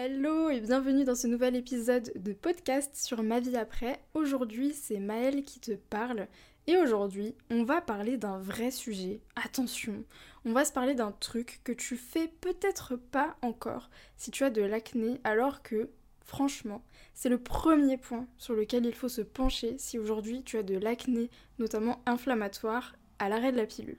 Hello et bienvenue dans ce nouvel épisode de podcast sur ma vie après. Aujourd'hui c'est Maëlle qui te parle et aujourd'hui on va parler d'un vrai sujet. Attention, on va se parler d'un truc que tu fais peut-être pas encore si tu as de l'acné alors que franchement c'est le premier point sur lequel il faut se pencher si aujourd'hui tu as de l'acné notamment inflammatoire à l'arrêt de la pilule.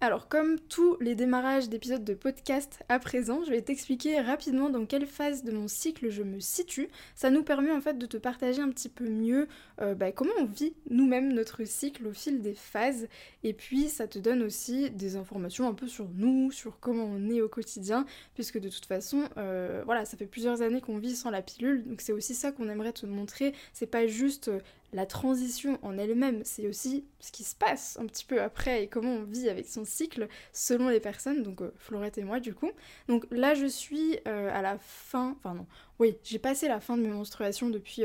Alors comme tous les démarrages d'épisodes de podcast à présent, je vais t'expliquer rapidement dans quelle phase de mon cycle je me situe. Ça nous permet en fait de te partager un petit peu mieux euh, bah, comment on vit nous-mêmes notre cycle au fil des phases. Et puis ça te donne aussi des informations un peu sur nous, sur comment on est au quotidien, puisque de toute façon, euh, voilà, ça fait plusieurs années qu'on vit sans la pilule, donc c'est aussi ça qu'on aimerait te montrer. C'est pas juste euh, la transition en elle-même, c'est aussi ce qui se passe un petit peu après et comment on vit avec son cycle selon les personnes, donc euh, Florette et moi du coup. Donc là je suis euh, à la fin, enfin non, oui, j'ai passé la fin de mes menstruations depuis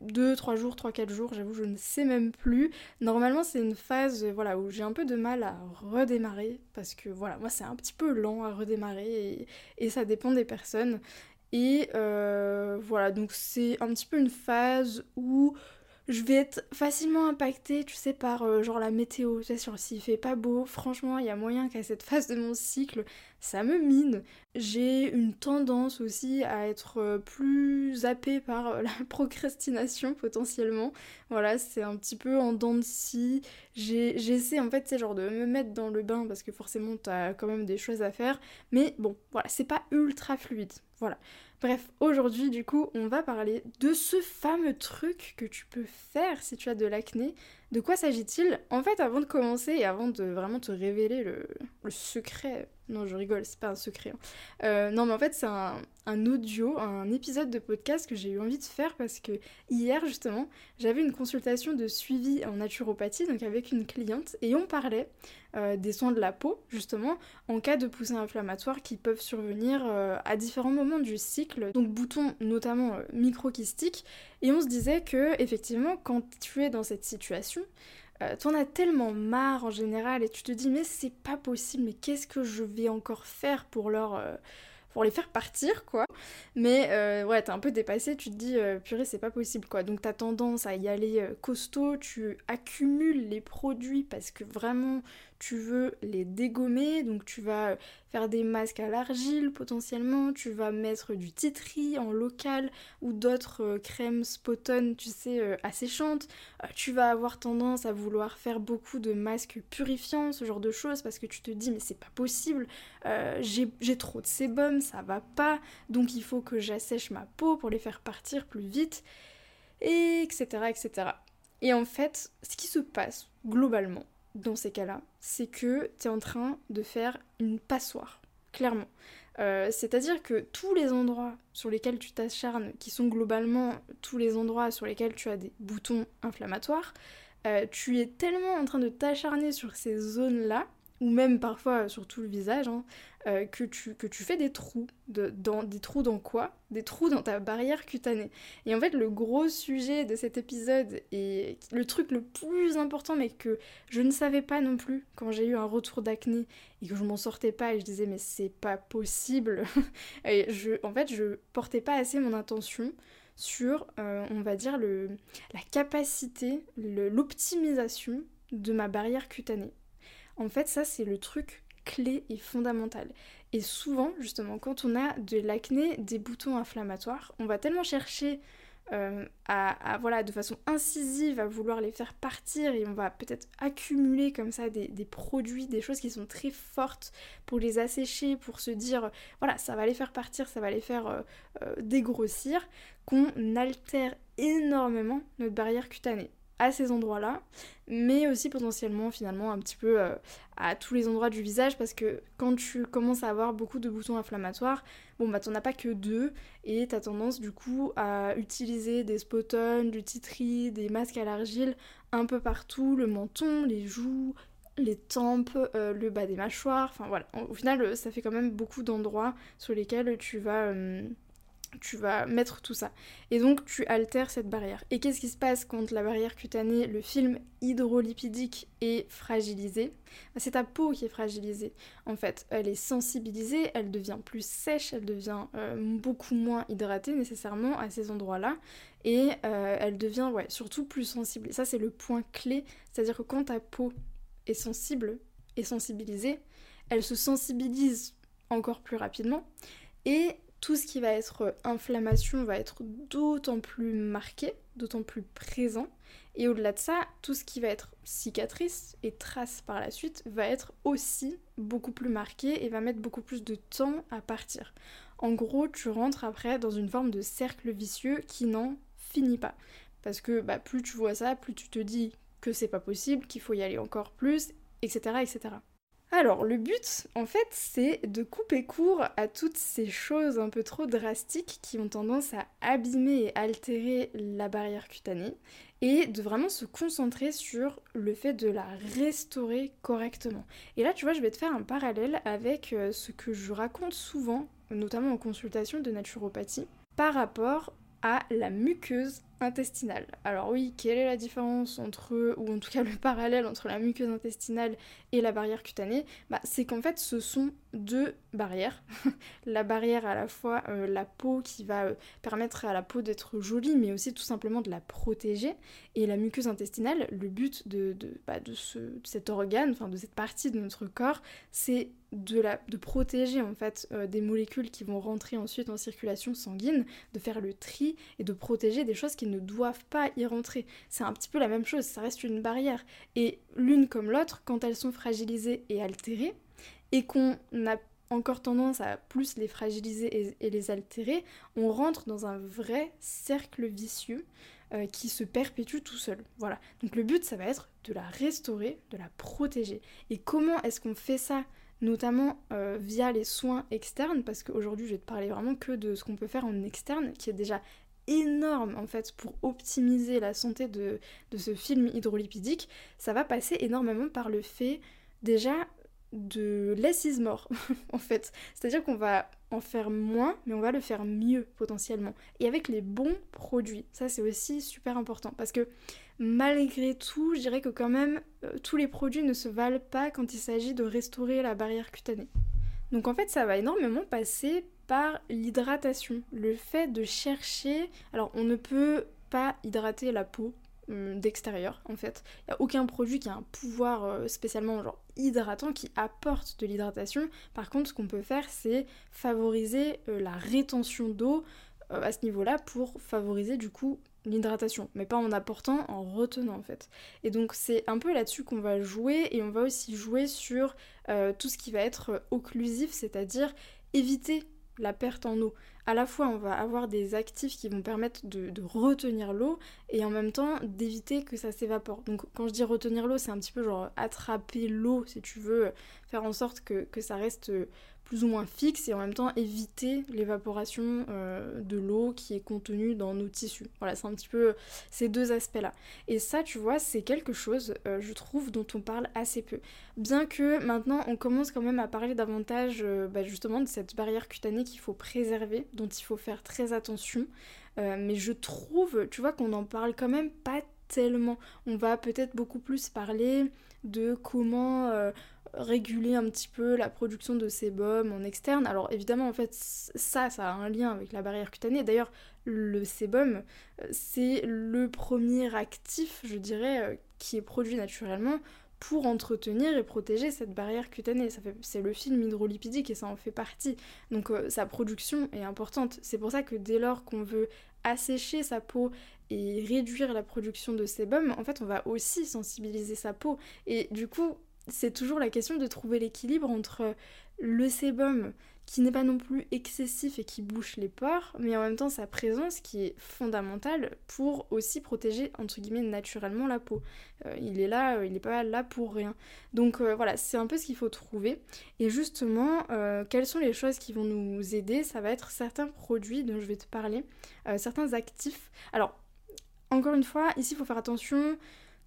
2, 3 jours, 3, 4 jours, j'avoue je ne sais même plus. Normalement c'est une phase voilà, où j'ai un peu de mal à redémarrer, parce que voilà, moi c'est un petit peu lent à redémarrer et, ça dépend des personnes. Et euh, voilà, donc c'est un petit peu une phase où je vais être facilement impactée, tu sais, par euh, genre la météo. Tu sais, s'il fait pas beau, franchement, il y a moyen qu'à cette phase de mon cycle, ça me mine. J'ai une tendance aussi à être euh, plus zappée par euh, la procrastination potentiellement. Voilà, c'est un petit peu en dents de scie. J'essaie en fait, c'est genre de me mettre dans le bain parce que forcément, t'as quand même des choses à faire. Mais bon, voilà, c'est pas ultra fluide. Voilà. Bref, aujourd'hui du coup, on va parler de ce fameux truc que tu peux faire si tu as de l'acné. De quoi s'agit-il? En fait, avant de commencer et avant de vraiment te révéler le, secret non, je rigole, c'est pas un secret. Hein. Euh, non, mais en fait, c'est un, audio, un épisode de podcast que j'ai eu envie de faire parce que hier, justement, j'avais une consultation de suivi en naturopathie, donc avec une cliente, et on parlait euh, des soins de la peau, justement, en cas de poussées inflammatoires qui peuvent survenir euh, à différents moments du cycle, donc boutons notamment microkystiques, et on se disait que, effectivement, quand tu es dans cette situation, euh, t'en as tellement marre en général et tu te dis mais c'est pas possible, mais qu'est-ce que je vais encore faire pour leur... Euh, pour les faire partir quoi. Mais euh, ouais, t'es un peu dépassé, tu te dis purée, c'est pas possible quoi. Donc t'as tendance à y aller costaud, tu accumules les produits parce que vraiment tu veux les dégommer, donc tu vas faire des masques à l'argile potentiellement, tu vas mettre du titri en local ou d'autres euh, crèmes Spotton, tu sais, euh, asséchantes. Euh, tu vas avoir tendance à vouloir faire beaucoup de masques purifiants, ce genre de choses, parce que tu te dis mais c'est pas possible, j'ai trop de sébum, ça va pas, donc il faut que j'assèche ma peau pour les faire partir plus vite, et etc. etc. Et en fait, ce qui se passe globalement, dans ces cas-là, c'est que tu es en train de faire une passoire, clairement. Euh, c'est-à-dire que tous les endroits sur lesquels tu t'acharnes, qui sont globalement tous les endroits sur lesquels tu as des boutons inflammatoires, euh, tu es tellement en train de t'acharner sur ces zones-là ou même parfois sur tout le visage, hein, euh, que, tu, que tu fais des trous. dans, des trous dans quoi? Des trous dans ta barrière cutanée. Et en fait, le gros sujet de cet épisode, et le truc le plus important, mais que je ne savais pas non plus quand j'ai eu un retour d'acné, et que je m'en sortais pas, et je disais, mais c'est pas possible. et je, en fait, je portais pas assez mon attention sur, euh, on va dire, le, la capacité, l'optimisation de ma barrière cutanée. En fait, ça, c'est le truc clé et fondamental. Et souvent, justement, quand on a de l'acné, des boutons inflammatoires, on va tellement chercher euh, voilà, de façon incisive à vouloir les faire partir et on va peut-être accumuler comme ça des, produits, des choses qui sont très fortes pour les assécher, pour se dire voilà, ça va les faire partir, ça va les faire euh, euh, dégrossir, qu'on altère énormément notre barrière cutanée à ces endroits-là, mais aussi potentiellement finalement un petit peu euh, à tous les endroits du visage parce que quand tu commences à avoir beaucoup de boutons inflammatoires, bon bah t'en as pas que deux et t'as tendance du coup à utiliser des spotons, du titri, des masques à l'argile un peu partout, le menton, les joues, les tempes, euh, le bas des mâchoires, enfin voilà. Au final ça fait quand même beaucoup d'endroits sur lesquels tu vas... Euh, tu vas mettre tout ça. Et donc tu altères cette barrière. Et qu'est-ce qui se passe quand la barrière cutanée, le film hydrolipidique est fragilisé? Bah, C'est ta peau qui est fragilisée. En fait, elle est sensibilisée, elle devient plus sèche, elle devient euh, beaucoup moins hydratée nécessairement à ces endroits-là. Et euh, elle devient ouais, surtout plus sensible. Et ça c'est le point clé. C'est-à-dire que quand ta peau est sensible et sensibilisée, elle se sensibilise encore plus rapidement. Et tout ce qui va être inflammation va être d'autant plus marqué, d'autant plus présent. Et au-delà de ça, tout ce qui va être cicatrice et trace par la suite va être aussi beaucoup plus marqué et va mettre beaucoup plus de temps à partir. En gros, tu rentres après dans une forme de cercle vicieux qui n'en finit pas. Parce que bah, plus tu vois ça, plus tu te dis que c'est pas possible, qu'il faut y aller encore plus, etc. etc. Alors, le but, en fait, c'est de couper court à toutes ces choses un peu trop drastiques qui ont tendance à abîmer et altérer la barrière cutanée et de vraiment se concentrer sur le fait de la restaurer correctement. Et là, tu vois, je vais te faire un parallèle avec euh, ce que je raconte souvent, notamment en consultation de naturopathie, par rapport la muqueuse intestinale. Alors oui, quelle est la différence entre, ou en tout cas le parallèle entre la muqueuse intestinale et la barrière cutanée? Bah, C'est qu'en fait ce sont deux barrières. la barrière à la fois euh, la peau qui va euh, permettre à la peau d'être jolie mais aussi tout simplement de la protéger. Et la muqueuse intestinale, le but de, de, bah, de, ce, de cet organe, enfin de cette partie de notre corps, c'est de, la, de protéger en fait euh, des molécules qui vont rentrer ensuite en circulation sanguine, de faire le tri et de protéger des choses qui ne doivent pas y rentrer. C'est un petit peu la même chose, ça reste une barrière. Et l'une comme l'autre, quand elles sont fragilisées et altérées, et qu'on a encore tendance à plus les fragiliser et, les altérer, on rentre dans un vrai cercle vicieux euh, qui se perpétue tout seul. Voilà. Donc le but, ça va être de la restaurer, de la protéger. Et comment est-ce qu'on fait ça? Notamment euh, via les soins externes, parce qu'aujourd'hui je vais te parler vraiment que de ce qu'on peut faire en externe, qui est déjà énorme en fait pour optimiser la santé de, de ce film hydrolipidique, ça va passer énormément par le fait déjà de less is more en fait. C'est-à-dire qu'on va en faire moins, mais on va le faire mieux potentiellement. Et avec les bons produits. Ça c'est aussi super important parce que malgré tout, je dirais que quand même euh, tous les produits ne se valent pas quand il s'agit de restaurer la barrière cutanée. Donc en fait ça va énormément passer par l'hydratation. Le fait de chercher... Alors on ne peut pas hydrater la peau hum, d'extérieur en fait. Il n'y a aucun produit qui a un pouvoir euh, spécialement hydratant qui apporte de l'hydratation. Par contre ce qu'on peut faire c'est favoriser euh, la rétention d'eau à ce niveau-là pour favoriser du coup l'hydratation, mais pas en apportant, en retenant en fait. Et donc c'est un peu là-dessus qu'on va jouer et on va aussi jouer sur tout ce qui va être occlusif, c'est-à-dire éviter la perte en eau. À la fois, on va avoir des actifs qui vont permettre de, retenir l'eau et en même temps d'éviter que ça s'évapore. Donc, quand je dis retenir l'eau, c'est un petit peu genre attraper l'eau, si tu veux, faire en sorte que, que ça reste plus ou moins fixe et en même temps éviter l'évaporation euh, de l'eau qui est contenue dans nos tissus. Voilà, c'est un petit peu ces deux aspects-là. Et ça, tu vois, c'est quelque chose, euh, je trouve, dont on parle assez peu. Bien que maintenant, on commence quand même à parler davantage euh, bah, justement de cette barrière cutanée qu'il faut préserver, dont il faut faire très attention. mais je trouve, tu vois, qu'on en parle quand même pas tellement. On va peut-être beaucoup plus parler de comment réguler un petit peu la production de sébum en externe. Alors évidemment en fait ça ça a un lien avec la barrière cutanée. D'ailleurs le sébum euh, c'est le premier actif je dirais euh, qui est produit naturellement pour entretenir et protéger cette barrière cutanée. C'est le film hydrolipidique et ça en fait partie. Donc euh, sa production est importante. C'est pour ça que dès lors qu'on veut assécher sa peau et réduire la production de sébum, en fait on va aussi sensibiliser sa peau. Et du coup, c'est toujours la question de trouver l'équilibre entre le sébum qui n'est pas non plus excessif et qui bouche les pores, mais en même temps sa présence qui est fondamentale pour aussi protéger entre guillemets naturellement la peau. Euh, il est là, euh, il n'est pas là pour rien. Donc euh, voilà, c'est un peu ce qu'il faut trouver. Et justement, quelles sont les choses qui vont nous aider? Ça va être certains produits dont je vais te parler, certains actifs. Alors, encore une fois, ici il faut faire attention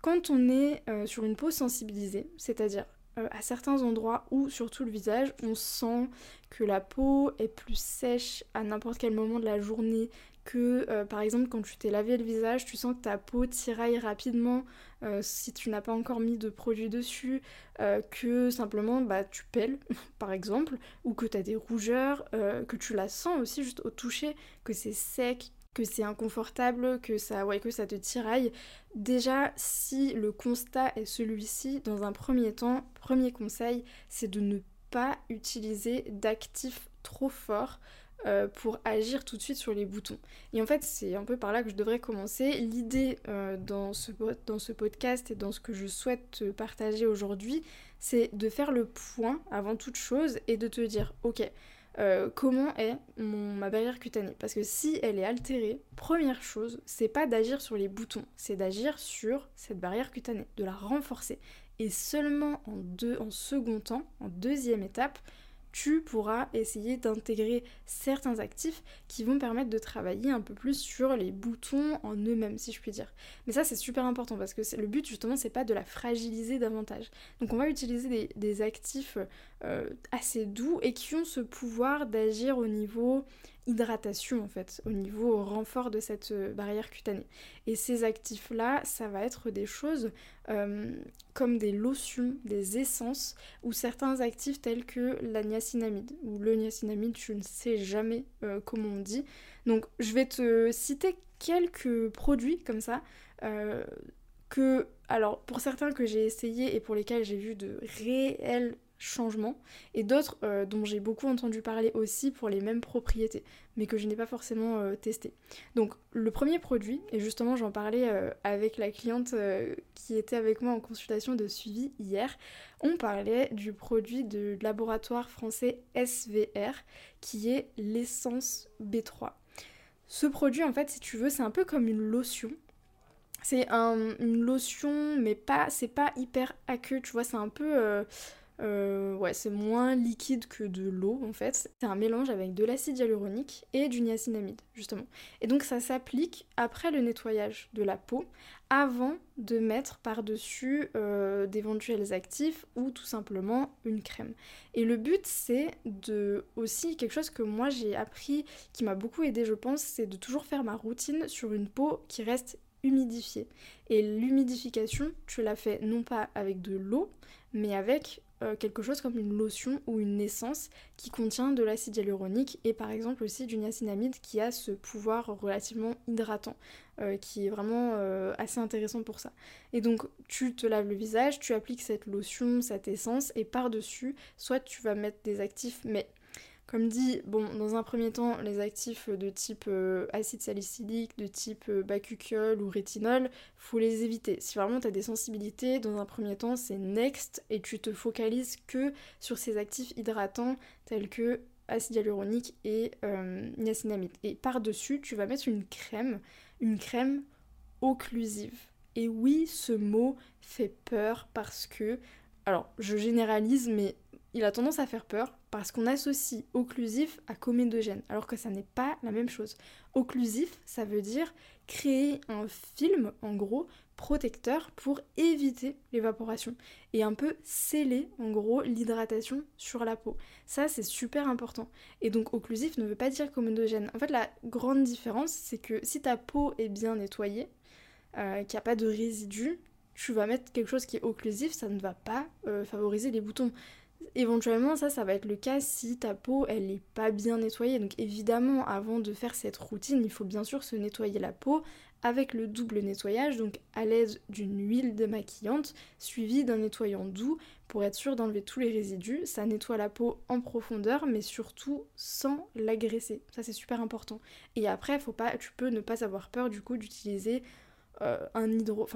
quand on est euh, sur une peau sensibilisée, c'est-à-dire à certains endroits ou surtout le visage, on sent que la peau est plus sèche à n'importe quel moment de la journée, que euh, par exemple quand tu t'es lavé le visage, tu sens que ta peau tiraille rapidement euh, si tu n'as pas encore mis de produit dessus, euh, que simplement bah, tu pèles par exemple, ou que tu as des rougeurs, que tu la sens aussi juste au toucher, que c'est sec, que c'est inconfortable, que ça, que ça te tiraille. Déjà, si le constat est celui-ci, dans un premier temps, premier conseil, c'est de ne pas utiliser d'actifs trop forts. Euh, pour agir tout de suite sur les boutons. Et en fait, c'est un peu par là que je devrais commencer. L'idée euh, dans, ce, dans ce podcast et dans ce que je souhaite te partager aujourd'hui, c'est de faire le point avant toute chose et de te dire, ok, euh, comment est ma barrière cutanée? Parce que si elle est altérée, première chose, c'est pas d'agir sur les boutons, c'est d'agir sur cette barrière cutanée, de la renforcer. Et seulement en, deux, en second temps, en deuxième étape, tu pourras essayer d'intégrer certains actifs qui vont permettre de travailler un peu plus sur les boutons en eux-mêmes, si je puis dire. Mais ça, c'est super important parce que le but, justement, c'est pas de la fragiliser davantage. Donc, on va utiliser des, actifs euh, assez doux et qui ont ce pouvoir d'agir au niveau hydratation en fait, au niveau renfort de cette euh, barrière cutanée. Et ces actifs-là, ça va être des choses euh, comme des lotions, des essences, ou certains actifs tels que la niacinamide, ou le niacinamide, je ne sais jamais comment on dit. Donc je vais te citer quelques produits comme ça, que, alors pour certains que j'ai essayé et pour lesquels j'ai vu de réels changement et d'autres euh, dont j'ai beaucoup entendu parler aussi pour les mêmes propriétés mais que je n'ai pas forcément euh, testé. Donc le premier produit, et justement j'en parlais euh, avec la cliente qui était avec moi en consultation de suivi hier, on parlait du produit de laboratoire français SVR qui est l'essence B3. Ce produit en fait si tu veux c'est un peu comme une lotion c'est une lotion, mais pas, c'est pas hyper aqueux, tu vois, c'est un peu, ouais, c'est moins liquide que de l'eau en fait. C'est un mélange avec de l'acide hyaluronique et du niacinamide justement. Et donc ça s'applique après le nettoyage de la peau, avant de mettre par-dessus euh, d'éventuels actifs ou tout simplement une crème. Et le but c'est de aussi quelque chose que moi j'ai appris, qui m'a beaucoup aidé je pense, c'est de toujours faire ma routine sur une peau qui reste humidifiée. Et l'humidification, tu la fais non pas avec de l'eau, mais avec euh, quelque chose comme une lotion ou une essence qui contient de l'acide hyaluronique et par exemple aussi du niacinamide qui a ce pouvoir relativement hydratant euh, qui est vraiment euh, assez intéressant pour ça. Et donc tu te laves le visage, tu appliques cette lotion, cette essence et par-dessus soit tu vas mettre des actifs mais comme dit, bon, dans un premier temps, les actifs de type euh, acide salicylique, de type euh, ou rétinol, faut les éviter. Si vraiment tu as des sensibilités, dans un premier temps, c'est next et tu te focalises que sur ces actifs hydratants tels que acide hyaluronique et euh, niacinamide. Et par-dessus, tu vas mettre une crème, une crème occlusive. Et oui, ce mot fait peur parce que, alors je généralise, mais il a tendance à faire peur parce qu'on associe occlusif à comédogène, alors que ça n'est pas la même chose. Occlusif, ça veut dire créer un film, en gros, protecteur pour éviter l'évaporation et un peu sceller, en gros, l'hydratation sur la peau. Ça, c'est super important. Et donc, occlusif ne veut pas dire comédogène. En fait, la grande différence, c'est que si ta peau est bien nettoyée, euh, qu'il n'y a pas de résidus, tu vas mettre quelque chose qui est occlusif, ça ne va pas euh, favoriser les boutons. Éventuellement, ça, ça va être le cas si ta peau, elle n'est pas bien nettoyée. Donc évidemment, avant de faire cette routine, il faut bien sûr se nettoyer la peau avec le double nettoyage, donc à l'aide d'une huile démaquillante suivie d'un nettoyant doux pour être sûr d'enlever tous les résidus. Ça nettoie la peau en profondeur, mais surtout sans l'agresser. Ça, c'est super important. Et après, faut pas, tu peux ne pas avoir peur du coup d'utiliser euh, un hydro...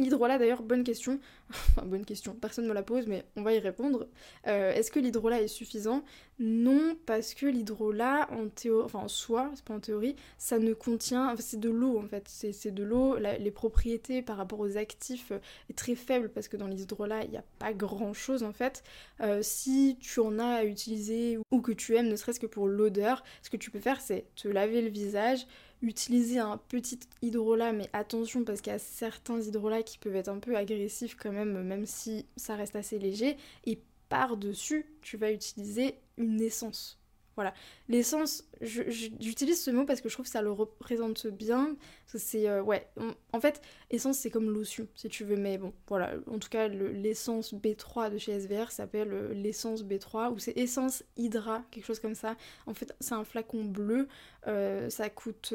L'hydrolat d'ailleurs, bonne question. enfin bonne question, personne ne me la pose mais on va y répondre. Euh, est-ce que l'hydrolat est suffisant? Non, parce que l'hydrolat, en théorie, enfin en soi, c'est pas en théorie, ça ne contient, c'est de l'eau en fait, c'est de l'eau, les propriétés par rapport aux actifs euh, est très faible parce que dans l'hydrolat, il n'y a pas grand chose en fait. Euh, si tu en as à utiliser ou que tu aimes, ne serait-ce que pour l'odeur, ce que tu peux faire, c'est te laver le visage, utiliser un petit hydrolat, mais attention parce qu'il y a certains hydrolats qui peuvent être un peu agressifs quand même, même si ça reste assez léger, et par-dessus, tu vas utiliser une essence. Voilà. L'essence, j'utilise ce mot parce que je trouve que ça le représente bien. C'est, euh, ouais, en fait, essence, c'est comme lotion, si tu veux. Mais bon, voilà. En tout cas, l'essence B3 de chez SVR s'appelle euh, l'essence B3 ou c'est essence Hydra, quelque chose comme ça. En fait, c'est un flacon bleu. Euh, ça coûte,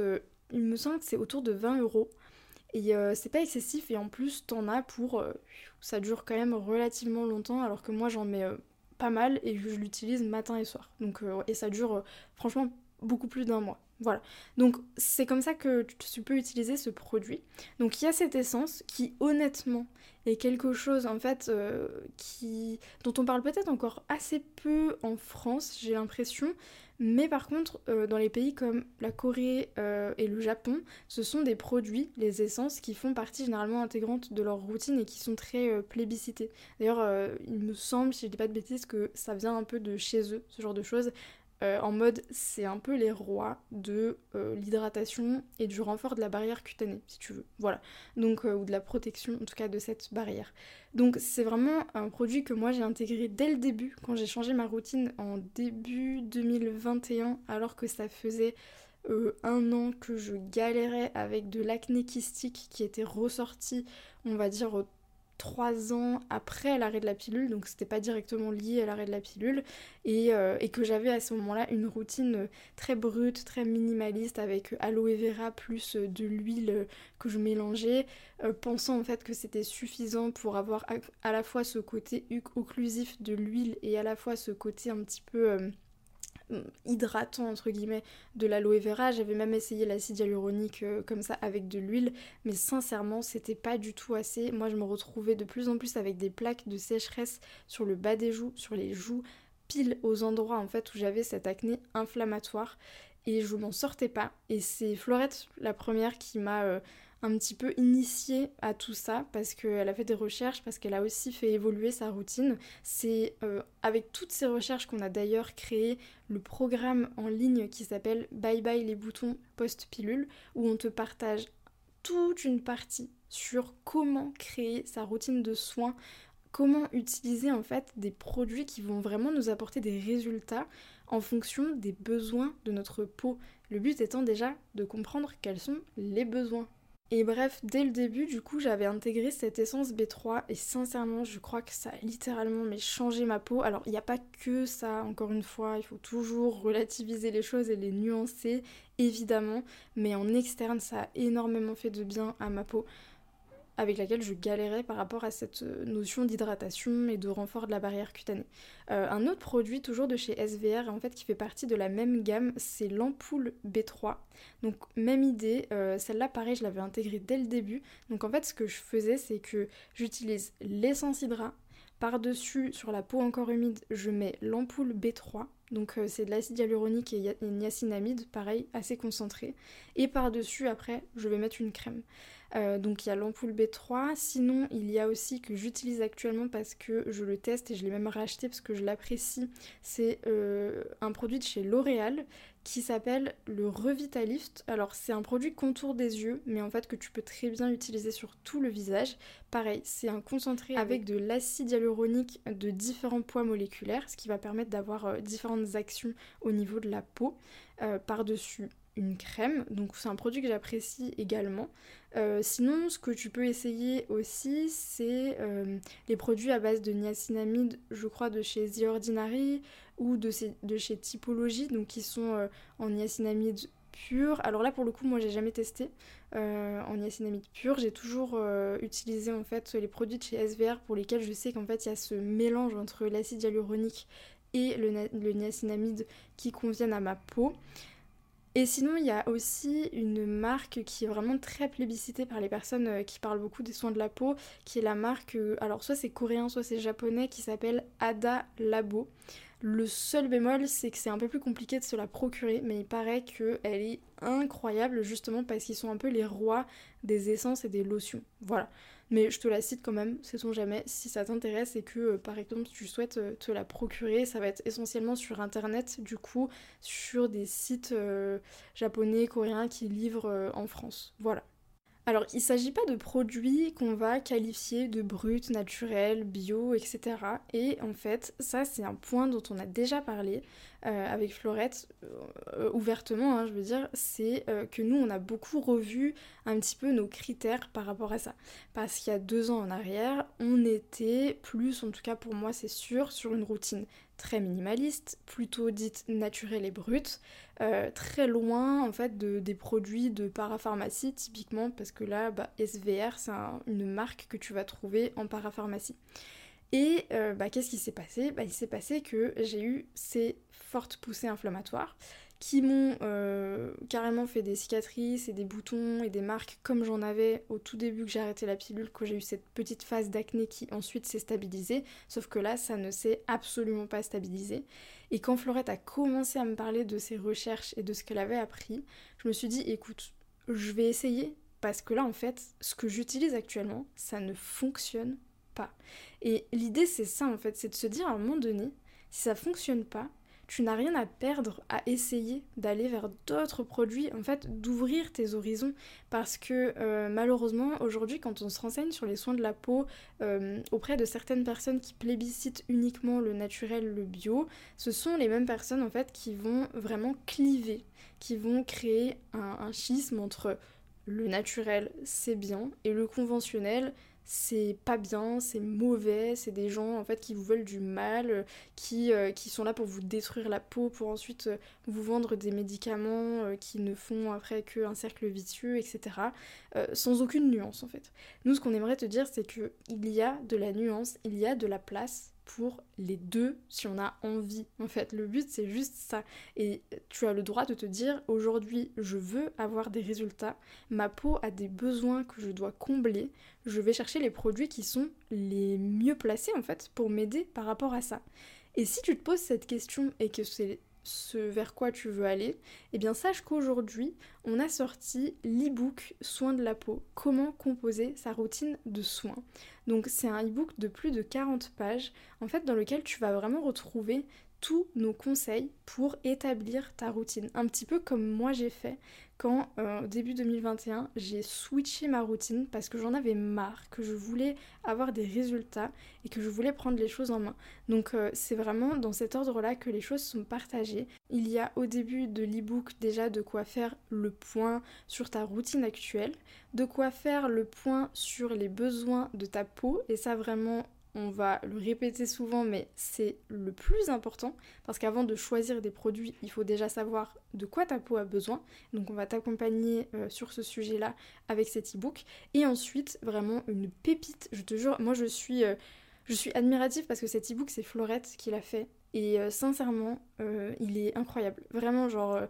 il me semble que c'est autour de 20 euros. Et c'est pas excessif et en plus t'en as pour... ça dure quand même relativement longtemps alors que moi j'en mets pas mal et je l'utilise matin et soir. Donc, euh, et ça dure euh, franchement beaucoup plus d'un mois. Voilà. Donc c'est comme ça que tu peux utiliser ce produit. Donc il y a cette essence qui honnêtement est quelque chose en fait euh, qui dont on parle peut-être encore assez peu en France, j'ai l'impression. Mais par contre, euh, dans les pays comme la Corée euh, et le Japon, ce sont des produits, les essences, qui font partie généralement intégrante de leur routine et qui sont très euh, plébiscités. D'ailleurs, il me semble, si je dis pas de bêtises, que ça vient un peu de chez eux, ce genre de choses. Euh, en mode c'est un peu les rois de euh, l'hydratation et du renfort de la barrière cutanée, si tu veux. Voilà. Donc, euh, ou de la protection, en tout cas, de cette barrière. Donc, c'est vraiment un produit que moi j'ai intégré dès le début, quand j'ai changé ma routine en début 2021, alors que ça faisait un an que je galérais avec de l'acné kystique qui était ressorti, on va dire, trois ans après l'arrêt de la pilule, donc c'était pas directement lié à l'arrêt de la pilule, et, euh, que j'avais à ce moment-là une routine très brute, très minimaliste, avec aloe vera plus de l'huile que je mélangeais, euh, pensant en fait que c'était suffisant pour avoir à, la fois ce côté occlusif de l'huile et à la fois ce côté un petit peu... Euh, hydratant entre guillemets de l'aloe vera. J'avais même essayé l'acide hyaluronique euh, comme ça avec de l'huile, mais sincèrement c'était pas du tout assez. Moi je me retrouvais de plus en plus avec des plaques de sécheresse sur le bas des joues, sur les joues, pile aux endroits en fait où j'avais cette acné inflammatoire et je m'en sortais pas. Et c'est Florette la première qui m'a euh, un petit peu initiée à tout ça parce qu'elle a fait des recherches, parce qu'elle a aussi fait évoluer sa routine. C'est euh, avec toutes ces recherches qu'on a d'ailleurs créé le programme en ligne qui s'appelle Bye Bye les boutons post-pilule où on te partage toute une partie sur comment créer sa routine de soins, comment utiliser en fait des produits qui vont vraiment nous apporter des résultats en fonction des besoins de notre peau. Le but étant déjà de comprendre quels sont les besoins et bref, dès le début, du coup, j'avais intégré cette essence B3 et sincèrement, je crois que ça a littéralement changé ma peau. Alors, il n'y a pas que ça, encore une fois, il faut toujours relativiser les choses et les nuancer, évidemment, mais en externe, ça a énormément fait de bien à ma peau avec laquelle je galérais par rapport à cette euh, notion d'hydratation et de renfort de la barrière cutanée. Euh, un autre produit, toujours de chez SVR, en fait, qui fait partie de la même gamme, c'est l'ampoule B3. Donc, même idée, euh, celle-là, pareil, je l'avais intégrée dès le début. Donc, en fait, ce que je faisais, c'est que j'utilise l'essence Hydra. Par-dessus, sur la peau encore humide, je mets l'ampoule B3. Donc c'est de l'acide hyaluronique et niacinamide, pareil, assez concentré. Et par-dessus, après, je vais mettre une crème. Euh, donc il y a l'ampoule B3. Sinon, il y a aussi que j'utilise actuellement parce que je le teste et je l'ai même racheté parce que je l'apprécie. C'est euh, un produit de chez L'Oréal qui s'appelle le Revitalift. Alors c'est un produit contour des yeux, mais en fait que tu peux très bien utiliser sur tout le visage. Pareil, c'est un concentré avec de l'acide hyaluronique de différents poids moléculaires, ce qui va permettre d'avoir euh, différentes actions au niveau de la peau. Par-dessus une crème, donc c'est un produit que j'apprécie également. Euh, sinon, ce que tu peux essayer aussi, c'est euh, les produits à base de niacinamide, je crois, de chez The Ordinary ou de, de chez Typologie, donc qui sont euh, en niacinamide pur. Alors là, pour le coup, moi, j'ai jamais testé en niacinamide pur. J'ai toujours utilisé en fait les produits de chez SVR pour lesquels je sais qu'en fait il y a ce mélange entre l'acide hyaluronique et le, le niacinamide qui conviennent à ma peau. Et sinon, il y a aussi une marque qui est vraiment très plébiscitée par les personnes euh, qui parlent beaucoup des soins de la peau, qui est la marque, euh, alors soit c'est coréen, soit c'est japonais, qui s'appelle Ada Labo. Le seul bémol, c'est que c'est un peu plus compliqué de se la procurer, mais il paraît qu'elle est incroyable justement parce qu'ils sont un peu les rois des essences et des lotions. Voilà. Mais je te la cite quand même, sait-on jamais, si ça t'intéresse et que euh, par exemple tu souhaites euh, te la procurer, ça va être essentiellement sur internet, du coup, sur des sites euh, japonais, coréens qui livrent en France. Voilà. Alors, il ne s'agit pas de produits qu'on va qualifier de bruts, naturels, bio, etc. Et en fait, ça, c'est un point dont on a déjà parlé euh, avec Florette, euh, ouvertement, hein, je veux dire, c'est euh, que nous, on a beaucoup revu un petit peu nos critères par rapport à ça. Parce qu'il y a deux ans en arrière, on était plus, en tout cas pour moi, c'est sûr, sur une routine très minimaliste, plutôt dite naturelle et brute, très loin en fait de, des produits de parapharmacie typiquement parce que là bah, SVR c'est une marque que tu vas trouver en parapharmacie. Et bah, qu'est-ce qui s'est passé? Bah, Il s'est passé que j'ai eu ces fortes poussées inflammatoires qui m'ont euh, carrément fait des cicatrices et des boutons et des marques comme j'en avais au tout début que j'ai arrêté la pilule, quand j'ai eu cette petite phase d'acné qui ensuite s'est stabilisée, sauf que là ça ne s'est absolument pas stabilisé. Et quand Florette a commencé à me parler de ses recherches et de ce qu'elle avait appris, je me suis dit écoute, je vais essayer parce que là en fait, ce que j'utilise actuellement, ça ne fonctionne pas. Et l'idée c'est ça en fait, c'est de se dire à un moment donné, si ça fonctionne pas, tu n'as rien à perdre à essayer d'aller vers d'autres produits, en fait, d'ouvrir tes horizons. Parce que euh, malheureusement, aujourd'hui, quand on se renseigne sur les soins de la peau euh, auprès de certaines personnes qui plébiscitent uniquement le naturel, le bio, ce sont les mêmes personnes en fait qui vont vraiment cliver, qui vont créer un, un schisme entre le naturel, c'est bien, et le conventionnel, c'est pas bien, c'est mauvais, c'est des gens en fait qui vous veulent du mal, euh, qui, euh, qui sont là pour vous détruire la peau, pour ensuite euh, vous vendre des médicaments qui ne font après qu'un cercle vicieux, etc. sans aucune nuance en fait. Nous ce qu'on aimerait te dire c'est qu'il y a de la nuance, il y a de la place pour les deux si on a envie. En fait, le but c'est juste ça. Et tu as le droit de te dire aujourd'hui je veux avoir des résultats, ma peau a des besoins que je dois combler, je vais chercher les produits qui sont les mieux placés en fait pour m'aider par rapport à ça. Et si tu te poses cette question et que c'est ce vers quoi tu veux aller, eh bien sache qu'aujourd'hui, on a sorti l'e-book Soins de la peau, comment composer sa routine de soins. Donc c'est un e-book de plus de 40 pages, en fait dans lequel tu vas vraiment retrouver tous nos conseils pour établir ta routine. Un petit peu comme moi j'ai fait quand euh, début 2021 j'ai switché ma routine parce que j'en avais marre, que je voulais avoir des résultats et que je voulais prendre les choses en main. Donc euh, c'est vraiment dans cet ordre-là que les choses sont partagées. Il y a au début de l'e-book déjà de quoi faire le point sur ta routine actuelle, de quoi faire le point sur les besoins de ta peau et ça vraiment on va le répéter souvent, mais c'est le plus important parce qu'avant de choisir des produits, il faut déjà savoir de quoi ta peau a besoin. Donc on va t'accompagner euh, sur ce sujet-là avec cet e-book. Et ensuite, vraiment une pépite, je te jure, moi je suis, euh, je suis admirative parce que cet e-book, c'est Florette qui l'a fait. Et euh, sincèrement, euh, il est incroyable. Vraiment, genre, euh,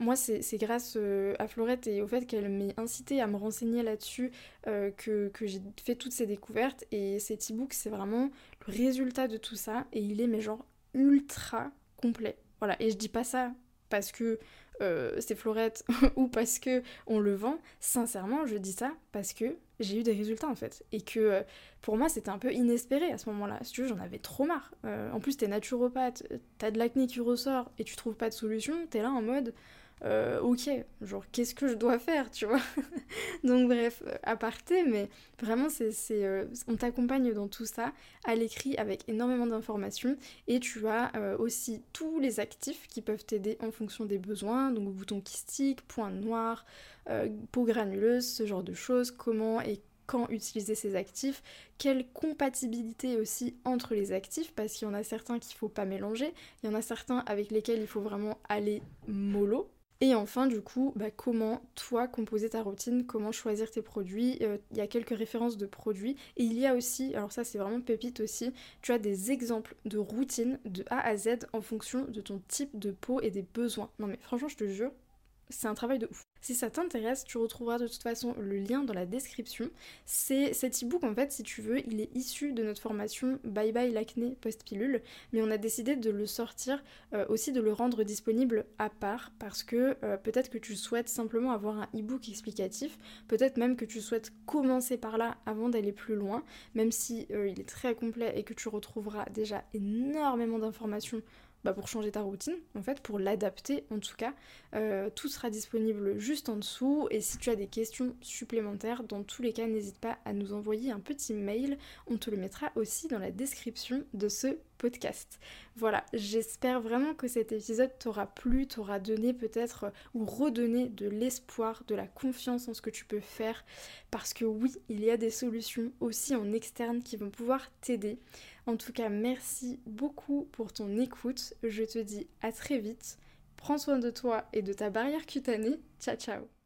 moi, c'est grâce à Florette et au fait qu'elle m'ait incité à me renseigner là-dessus que, j'ai fait toutes ces découvertes. Et cet e-book, c'est vraiment le résultat de tout ça. Et il est, mais genre, ultra complet. Voilà, et je dis pas ça parce que c'est Florette ou parce que on le vend, sincèrement, je dis ça parce que j'ai eu des résultats en fait. Et que euh, pour moi, c'était un peu inespéré à ce moment-là. Si tu veux, j'en avais trop marre. Euh, en plus, t'es naturopathe, t'as de l'acné qui ressort et tu trouves pas de solution, t'es là en mode euh, ok, genre qu'est-ce que je dois faire, tu vois? Donc bref, à parté, mais vraiment c'est, euh, on t'accompagne dans tout ça à l'écrit avec énormément d'informations et tu as euh, aussi tous les actifs qui peuvent t'aider en fonction des besoins, donc bouton kystique, point noir, peau granuleuse, ce genre de choses, comment et quand utiliser ces actifs, quelle compatibilité aussi entre les actifs, parce qu'il y en a certains qu'il faut pas mélanger, il y en a certains avec lesquels il faut vraiment aller mollo, et enfin, du coup, bah, comment toi composer ta routine, comment choisir tes produits. Euh, il y a quelques références de produits. Et il y a aussi, alors ça c'est vraiment pépite aussi, tu as des exemples de routines de A à Z en fonction de ton type de peau et des besoins. Non mais franchement, je te jure, c'est un travail de ouf. Si ça t'intéresse, tu retrouveras de toute façon le lien dans la description. C'est cet e-book en fait, si tu veux, il est issu de notre formation Bye Bye l'acné post-pilule, mais on a décidé de le sortir, euh, aussi de le rendre disponible à part, parce que euh, peut-être que tu souhaites simplement avoir un e-book explicatif, peut-être même que tu souhaites commencer par là avant d'aller plus loin, même si euh, il est très complet et que tu retrouveras déjà énormément d'informations bah, pour changer ta routine, en fait, pour l'adapter en tout cas. Euh, tout sera disponible juste en dessous et si tu as des questions supplémentaires, dans tous les cas, n'hésite pas à nous envoyer un petit mail. On te le mettra aussi dans la description de ce podcast. Voilà, j'espère vraiment que cet épisode t'aura plu, t'aura donné peut-être euh, ou redonné de l'espoir, de la confiance en ce que tu peux faire parce que oui, il y a des solutions aussi en externe qui vont pouvoir t'aider. En tout cas, merci beaucoup pour ton écoute. Je te dis à très vite. Prends soin de toi et de ta barrière cutanée. Ciao ciao